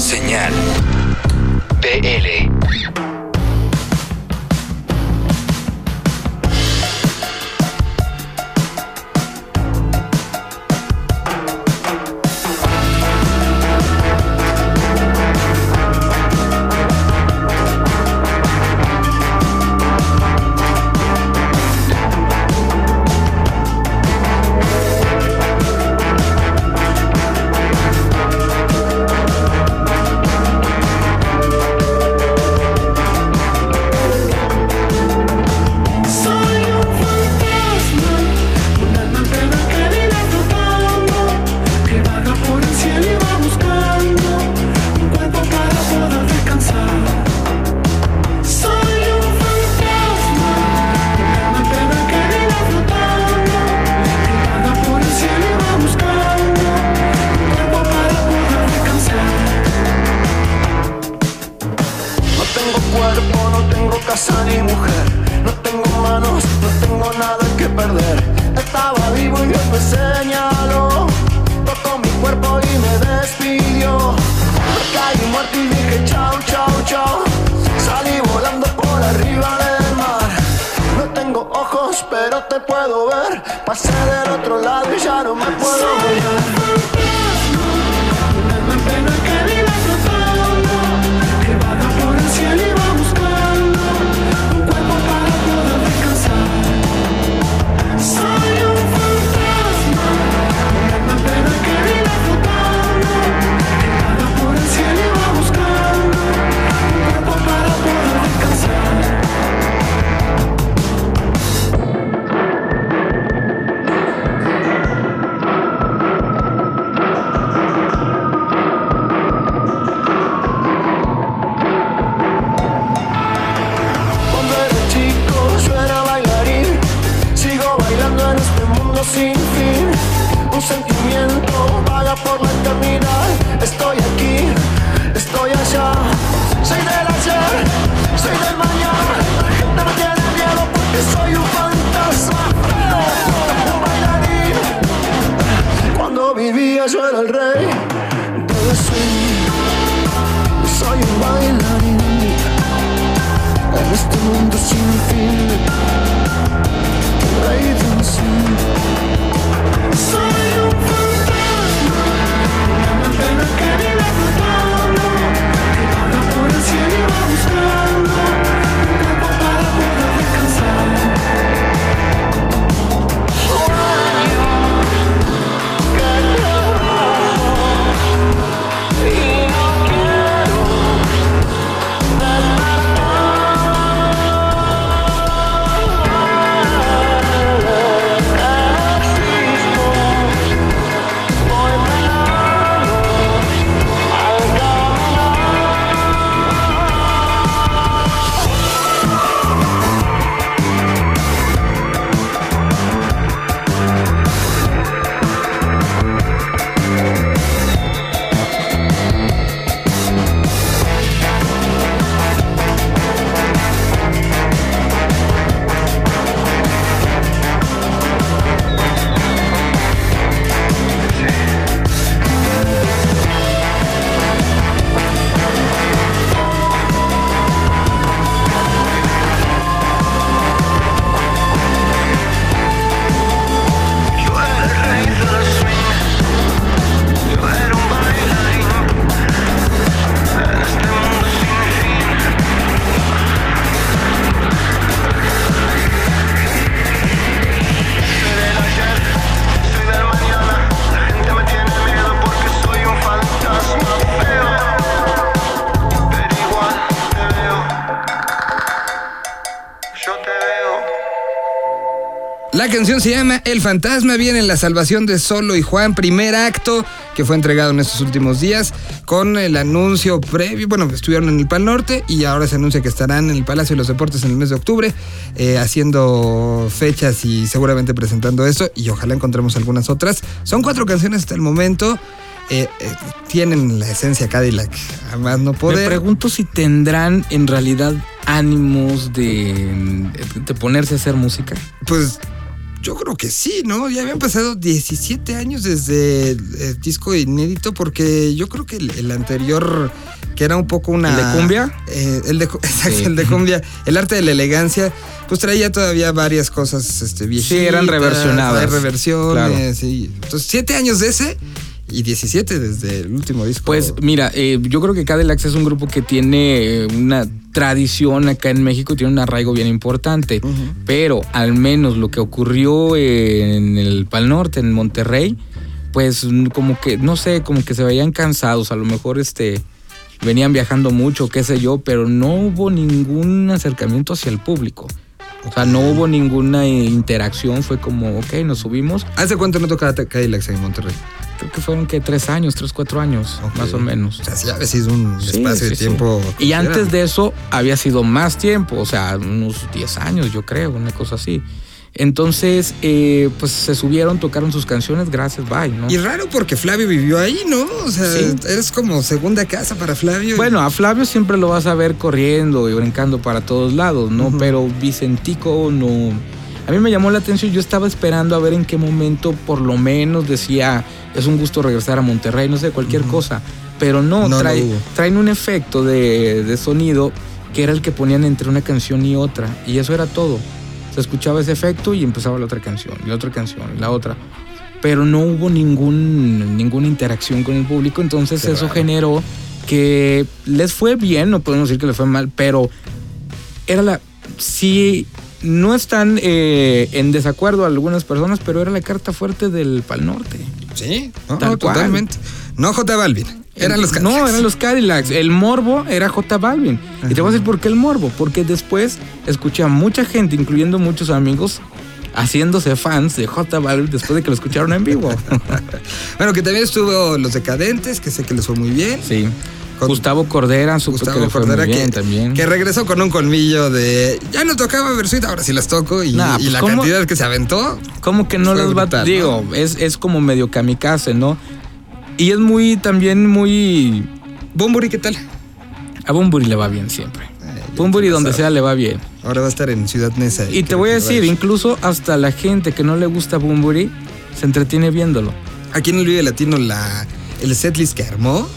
Señal BL. Pasé del otro lado y ya no me puedo. mundo sin fin La canción se llama El fantasma, viene en la salvación de Solo y Juan, primer acto que fue entregado en estos últimos días con el anuncio previo, bueno, estuvieron en el Pal Norte y ahora se anuncia que estarán en el Palacio de los Deportes en el mes de octubre eh, haciendo fechas y seguramente presentando esto y ojalá encontremos algunas otras. Son cuatro canciones hasta el momento. Eh, eh, tienen la esencia Cadillac, además no poder. Me pregunto si tendrán en realidad ánimos de, de ponerse a hacer música. Pues yo creo que sí, ¿no? Ya habían pasado 17 años desde el, disco inédito, porque yo creo que el, el anterior, que era un poco una. ¿El de cumbia? Eh, el de, exacto, Sí. el de cumbia. El arte de la elegancia, pues traía todavía varias cosas este, viejitas. eran reversionadas. hay reversiones, Claro. sí. Entonces, 7 años de ese y 17 desde el último disco. Pues mira, eh, yo creo que Cadillacs es un grupo que tiene eh, una tradición acá en México, tiene un arraigo bien importante, pero al menos lo que ocurrió en el Pal Norte, en Monterrey, pues como que, no sé, como que se veían cansados, a lo mejor este venían viajando mucho, qué sé yo, pero no hubo ningún acercamiento hacia el público. O sea, no hubo ninguna interacción, fue como, ok, nos subimos. ¿Hace cuánto no tocaba Cadillacs en Monterrey? Creo que fueron que tres años, tres, cuatro años, más o menos. O sea, sí, había sido un Sí, espacio sí, de sí. tiempo. Y antes de eso había sido más tiempo, o sea, unos 10 años, yo creo, una cosa así. Entonces, eh, pues se subieron, tocaron sus canciones, gracias, bye, ¿no? Y raro porque Flavio vivió ahí, ¿no? O sea, Sí. eres como segunda casa para Flavio. Bueno, a Flavio siempre lo vas a ver corriendo y brincando para todos lados, ¿no? Pero Vicentico no. A mí me llamó la atención, yo estaba esperando a ver en qué momento por lo menos decía, es un gusto regresar a Monterrey, no sé, cualquier cosa. Pero no, trae- traen un efecto de, de sonido que era el que ponían entre una canción y otra. Y eso era todo. Se escuchaba ese efecto y empezaba la otra canción, la otra canción, la otra. Pero no hubo ningún, ninguna interacción con el público, entonces Qué eso raro. generó que les fue bien, no podemos decir que les fue mal, pero era la. Sí, no están eh, en desacuerdo algunas personas, pero era la carta fuerte del Pal Norte. sí, no, Tal no, cual. totalmente. No J Balvin, eran los No, Cadillacs. eran los Cadillacs. El morbo era J Balvin. Y te voy a decir por qué el morbo. Porque después escuché a mucha gente, incluyendo muchos amigos, haciéndose fans de J Balvin después de que lo escucharon en vivo. Bueno, que también estuvo Los Decadentes, que sé que les fue muy bien. sí. Con- Gustavo Cordera, que Gustavo Cordera, que, también. que regresó con un colmillo de. Ya no tocaba Versuit, ahora sí las toco. Y, Nah, y pues, la ¿cómo? cantidad que se aventó. ¿Cómo que no les va? digo, es, es como medio kamikaze, ¿no? Y es muy, también muy. Bumburi, ¿qué tal? A Bumburi le va bien siempre. Bumburi donde sea le va bien. Ahora va a estar en Ciudad Neza. Y te voy a decir, ir. incluso hasta la gente que no le gusta Bumburi se entretiene viéndolo. Aquí en el Latino, la, el setlist que armó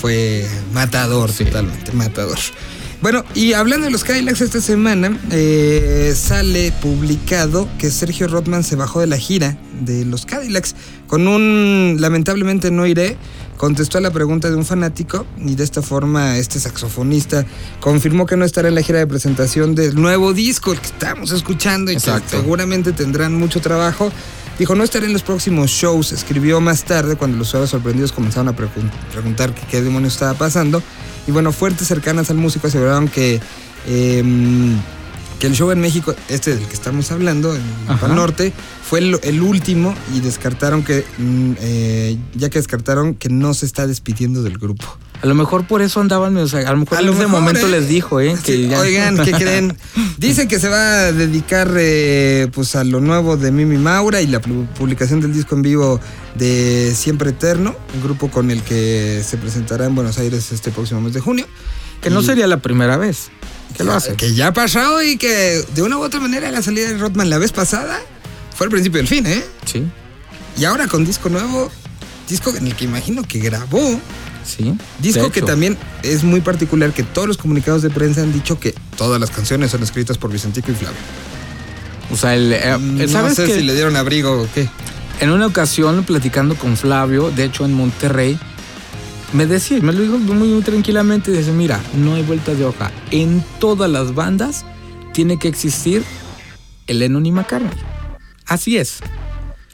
fue matador, Sí. totalmente matador. Bueno, y hablando de los Cadillacs esta semana, eh, sale publicado que Sergio Rothman se bajó de la gira de los Cadillacs con un lamentablemente no iré. Contestó a la pregunta de un fanático y de esta forma este saxofonista confirmó que no estará en la gira de presentación del nuevo disco, que estamos escuchando y que seguramente tendrán mucho trabajo. Dijo, no estaré en los próximos shows. Escribió más tarde cuando los usuarios sorprendidos comenzaron a pregun- preguntar que qué demonios estaba pasando. Y bueno, fuentes cercanas al músico aseguraron que, em, que el show en México, este del que estamos hablando, en. Pal Norte, fue el, el último y descartaron que, mm, eh, ya que descartaron que no se está despidiendo del grupo. A lo mejor por eso andaban, o sea, a lo mejor en ese momento ¿eh? les dijo, ¿eh? Sí, que ya- Oigan, ¿qué creen? Dicen que se va a dedicar eh, pues a lo nuevo de Mimi Maura y la pu- publicación del disco en vivo de Siempre Eterno, un grupo con el que se presentará en Buenos Aires este próximo mes de junio. que no Y- sería la primera vez que lo hace. Que ya ha pasado y que de una u otra manera la salida de Rothman la vez pasada fue el principio del fin, ¿eh? Sí, Y ahora con disco nuevo, disco en el que imagino que grabó, sí. Disco que también es muy particular, que todos los comunicados de prensa han dicho que todas las canciones son escritas por Vicentico y Flavio. O sea, el, eh, no ¿sabes sé que si le dieron abrigo o qué. En una ocasión, platicando con Flavio, de hecho en Monterrey, me decía, me lo dijo muy, muy tranquilamente, dice, mira, no hay vueltas de hoja. En todas las bandas tiene que existir el Lennon y McCartney. Así es.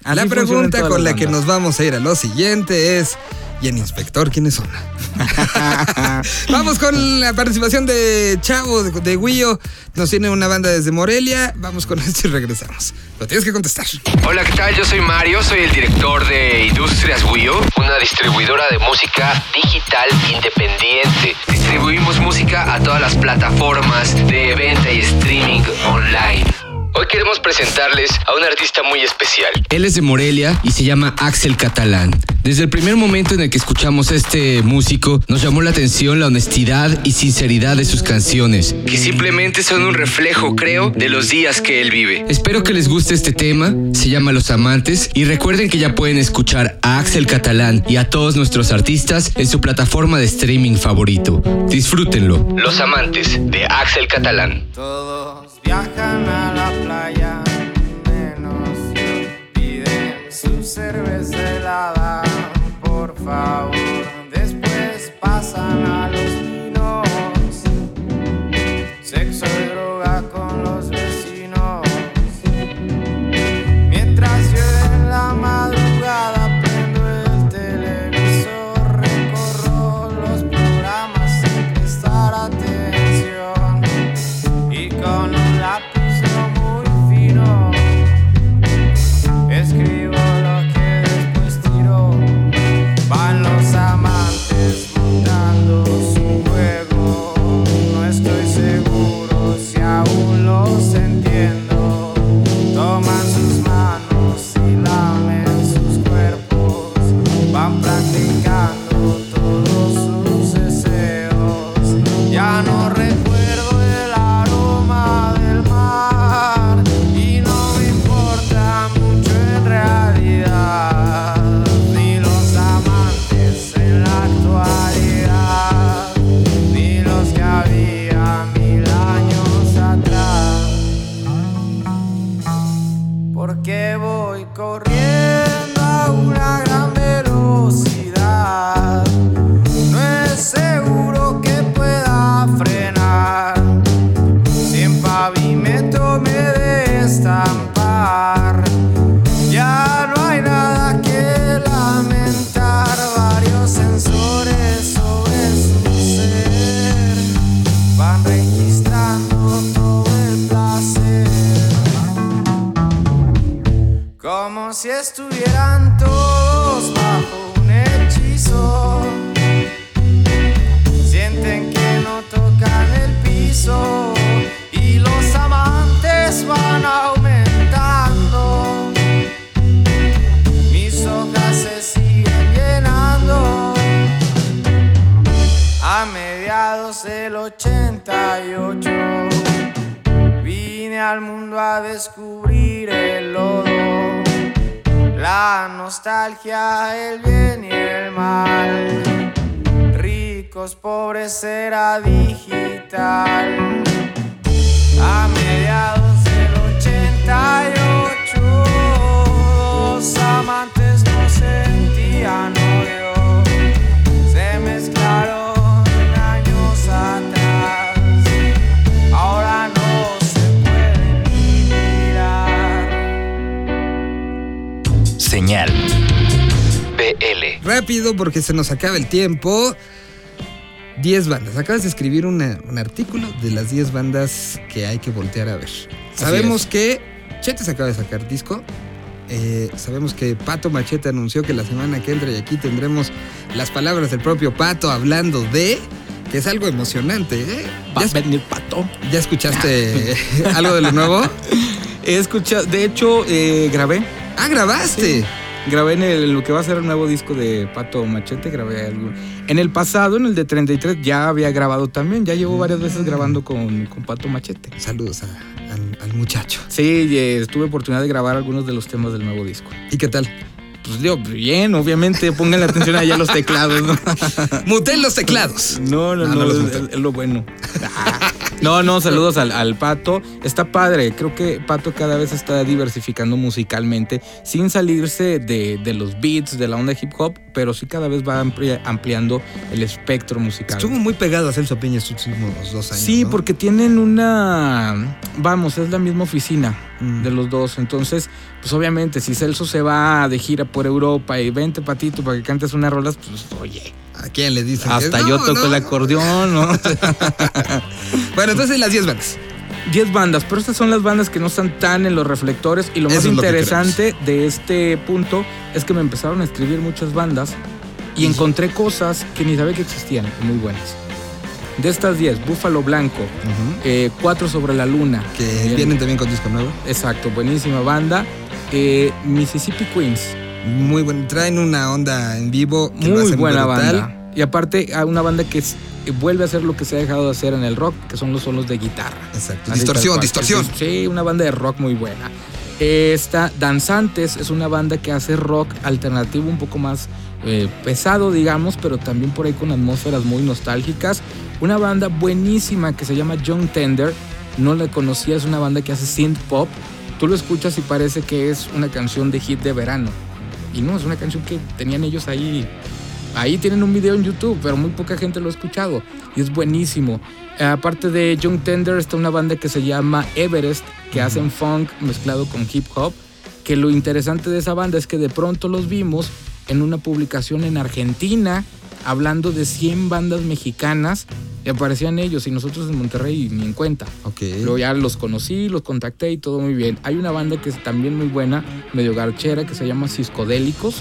Así la pregunta con la que nos vamos a ir a lo siguiente es, ¿y en Inspector quiénes son? Vamos con la participación de Chavo, de, de Guillo. Nos tiene una banda desde Morelia. Vamos con esto y regresamos. Lo tienes que contestar. Hola, ¿qué tal? Yo soy Mario, soy el director de Industrias Wio, una distribuidora de música digital independiente. Distribuimos música a todas las plataformas de venta y streaming online. Hoy queremos presentarles a un artista muy especial. Él es de Morelia y se llama Axel Catalán. Desde el primer momento en el que escuchamos a este músico, nos llamó la atención la honestidad y sinceridad de sus canciones, que simplemente son un reflejo, creo, de los días que él vive. Espero que les guste este tema, se llama Los Amantes, y recuerden que ya pueden escuchar a Axel Catalán y a todos nuestros artistas en su plataforma de streaming favorito. Disfrútenlo. Los amantes de Axel Catalán. Todos viajan a la playa, menos. Piden su cerveza helada, una descubrir el lodo, la nostalgia, el bien y el mal. Ricos, pobres era digital. A mediados del 88, los amantes Señal. BL. Rápido porque se nos acaba el tiempo. 10 bandas. Acabas de escribir una- un artículo de las 10 bandas que hay que voltear a ver. Sabemos que Chete se acaba de sacar disco. Eh, sabemos que Pato Machete anunció que la semana que entra y aquí tendremos las palabras del propio Pato hablando de. que es algo emocionante, ¿eh? Va ¿Ya, a venir pato. ya escuchaste algo de lo nuevo? He escuchado, de hecho, eh, grabé. Ah, grabaste. Grabé en el- lo que va a ser el nuevo disco de Pato Machete, grabé algo. En el pasado, en el de 33, ya había grabado también. Ya llevo varias veces grabando con, con Pato Machete. Saludos a- al, al muchacho. Sí, eh, tuve oportunidad de grabar algunos de los temas del nuevo disco. ¿Y qué tal? Pues digo, bien, obviamente, pongan la atención allá a los teclados, ¿no? Muté los teclados. No, no, no, no es- es lo bueno. No, no, saludos al, al Pato. Está padre, creo que Pato cada vez está diversificando musicalmente, sin salirse de, de los beats, de la onda hip hop, pero sí cada vez va amplia- ampliando el espectro musical. Estuvo muy pegado a Celso Piña estos últimos dos años. Sí, ¿no? porque tienen una. Vamos, es la misma oficina Mm. de los dos. Entonces, pues obviamente, si Celso se va de gira por Europa y vente, Patito, para que cantes unas rolas, pues oye, ¿A quién le dicen? hasta No, yo toco no, el acordeón, ¿no? Bueno, entonces las 10 bandas. 10 bandas, pero estas son las bandas que no están tan en los reflectores. Y lo Eso más lo interesante de este punto es que me empezaron a escribir muchas bandas y encontré cosas que ni sabía que existían, muy buenas. De estas 10, Búfalo Blanco, eh, Cuatro sobre la Luna. Que vienen también con disco nuevo. Exacto, buenísima banda. Eh, Mississippi Queens, Muy bueno. Traen una onda en vivo que muy buena brutal. banda. Y aparte, una banda que es- eh, vuelve a hacer lo que se ha dejado de hacer en el rock, que son los solos de guitarra. Exacto. Así Distorsión, distorsión. Sí, una banda de rock muy buena. Esta Danzantes es una banda que hace rock alternativo un poco más eh, pesado, digamos, pero también por ahí con atmósferas muy nostálgicas. Una banda buenísima que se llama John Tender. No la conocía, es una banda que hace synth pop. Tú lo escuchas y parece que es una canción de hit de verano. Y no, es una canción que tenían ellos ahí Ahí tienen un video en YouTube, pero muy poca gente lo ha escuchado. Y es buenísimo. Aparte de Young Tender, está una banda que se llama Everest, que hacen funk mezclado con hip hop. Que lo interesante de esa banda es que de pronto los vimos en una publicación en Argentina, hablando de 100 bandas mexicanas. Y aparecían ellos y nosotros en Monterrey ni en cuenta. Ok. Luego ya los conocí, los contacté y todo muy bien. Hay una banda que es también muy buena, medio garchera, que se llama Ciscodélicos,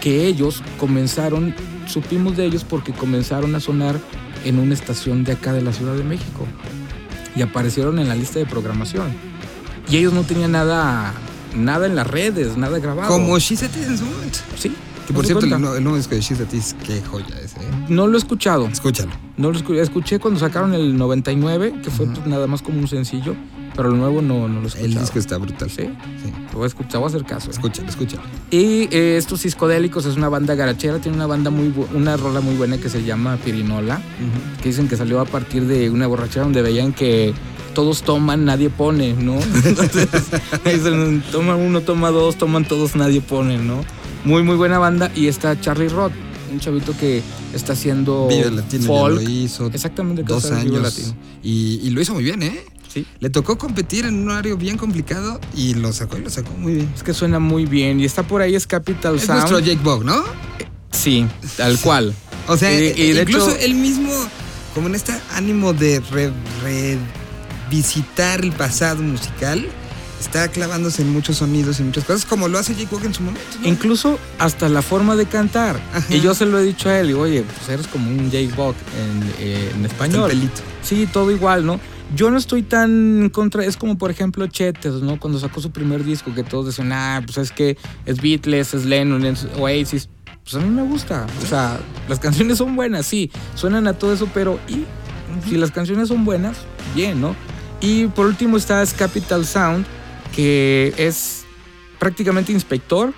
que ellos comenzaron, supimos de ellos porque comenzaron a sonar en una estación de acá de la Ciudad de México. Y aparecieron en la lista de programación. Y ellos no tenían nada, nada en las redes, nada grabado. Como en su momento. Sí. Que por cierto, el, nuevo disco de She's a Teen, qué joya ese, ¿eh? No lo he escuchado. Escúchalo. No lo escuché. Escuché cuando sacaron el 99, que fue pues, nada más como un sencillo. Pero el nuevo no, no lo he escuchado. El disco está brutal. ¿Sí? Sí. Te voy a escuchar, voy a hacer caso. ¿eh? Escúchalo, escúchalo. Y eh, estos Ciscodélicos es una banda garachera, tiene una banda muy una rola muy buena que se llama Pirinola, que dicen que salió a partir de una borrachera donde veían que todos toman, nadie pone, ¿no? Entonces, dicen, toma uno, toma dos, toman todos, nadie pone, ¿no? Muy, muy buena banda. Y está Charlie Roth, un chavito que está haciendo Vive Latino folk. ya lo hizo. Exactamente, Dos Vive años. Latino. Y, y lo hizo muy bien, ¿eh? Sí. Le tocó competir en un horario bien complicado y lo sacó y lo sacó muy bien. Es que suena muy bien. Y está por ahí es Capital Es Sound. nuestro Jake Bog, ¿no? Sí, tal cual. O sea, Y- y de incluso hecho- él mismo, como en este ánimo de re- revisitar el pasado musical, está clavándose en muchos sonidos y muchas cosas, como lo hace Jake Bog en su momento. ¿no? Incluso hasta la forma de cantar. Ajá. Y yo se lo he dicho a él, y oye, pues eres como un Jake Buck en, eh, en español. pelito. Sí, todo igual, ¿no? Yo no estoy tan contra, es como por ejemplo Chetes, ¿no? Cuando sacó su primer disco, que todos decían, ah, pues es que es Beatles, es Lennon, es Oasis. Pues a mí me gusta. O sea, las canciones son buenas, sí, suenan a todo eso, pero y si las canciones son buenas, bien, ¿no? Y por último está Capital Sound, que es prácticamente inspector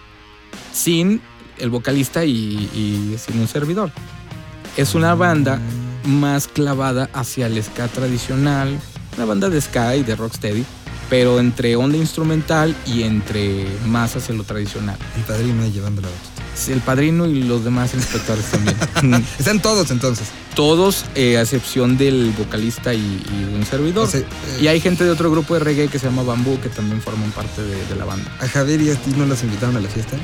sin el vocalista y, y sin un servidor. Es una banda más clavada hacia el ska tradicional, una banda de ska y de rocksteady, pero entre onda instrumental y entre más hacia lo tradicional. El padrino llevando la batuta. El padrino y los demás inspectores también. Están todos entonces. Todos, eh, a excepción del vocalista y, y un servidor. O sea, eh, y hay gente de otro grupo de reggae que se llama Bambú que también forman parte de, de la banda. a Javier y a ti no los invitaron a la fiesta.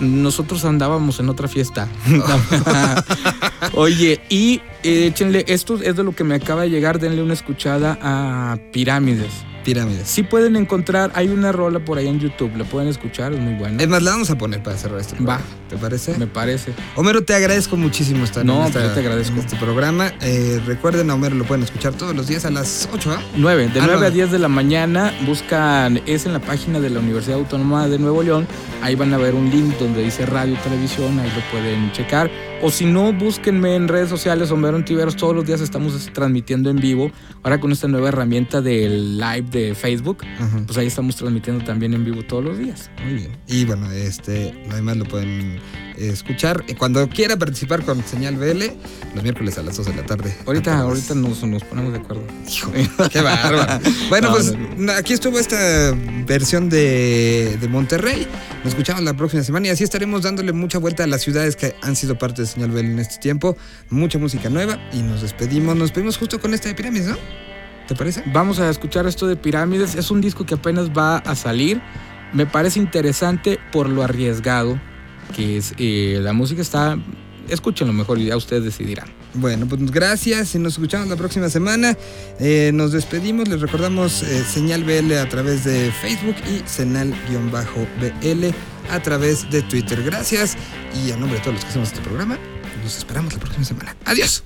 Nosotros andábamos en otra fiesta. Oye, y eh, échenle, esto es de lo que me acaba de llegar, denle una escuchada a Pirámides. Pirámides. Si pueden encontrar, hay una rola por ahí en YouTube, la pueden escuchar, es muy buena. Es más, la vamos a poner para cerrar programa. Va. ¿Te parece? Me parece. Homero, te agradezco muchísimo estar No, en, esta- pues yo te agradezco. en este programa. Eh, recuerden, a Homero lo pueden escuchar todos los días a las 8, ¿ah? 9, de Ah, 9 a nueve. 10 de la mañana, buscan, es en la página de la Universidad Autónoma de Nuevo León, ahí van a ver un link donde dice radio y televisión, ahí lo pueden checar. O si no, búsquenme en redes sociales, Homero Tiveros, todos los días estamos transmitiendo en vivo, ahora con esta nueva herramienta del live de Facebook, Ajá. pues ahí estamos transmitiendo también en vivo todos los días. Muy bien. Y bueno, este, además lo pueden eh, escuchar eh, cuando quiera participar con Señal BL, los miércoles a las 2 de la tarde. Ahorita, ahorita nos, nos ponemos de acuerdo. Hijo, qué bárbaro. Bueno, No, pues no, aquí estuvo esta versión de, de Monterrey. Nos escuchamos la próxima semana y así estaremos dándole mucha vuelta a las ciudades que han sido parte de Señal BL en este tiempo. Mucha música nueva y nos despedimos. Nos despedimos justo con esta de Pirámides, ¿no? ¿Te parece? Vamos a escuchar esto de Pirámides. Es un disco que apenas va a salir. Me parece interesante por lo arriesgado que es. eh, la música está. Escúchenlo mejor y ya ustedes decidirán. Bueno, pues gracias y nos escuchamos la próxima semana. Eh, nos despedimos, les recordamos eh, Señal BL a través de Facebook y Senal-BL a través de Twitter. Gracias y a nombre de todos los que hacemos este programa, nos esperamos la próxima semana. Adiós.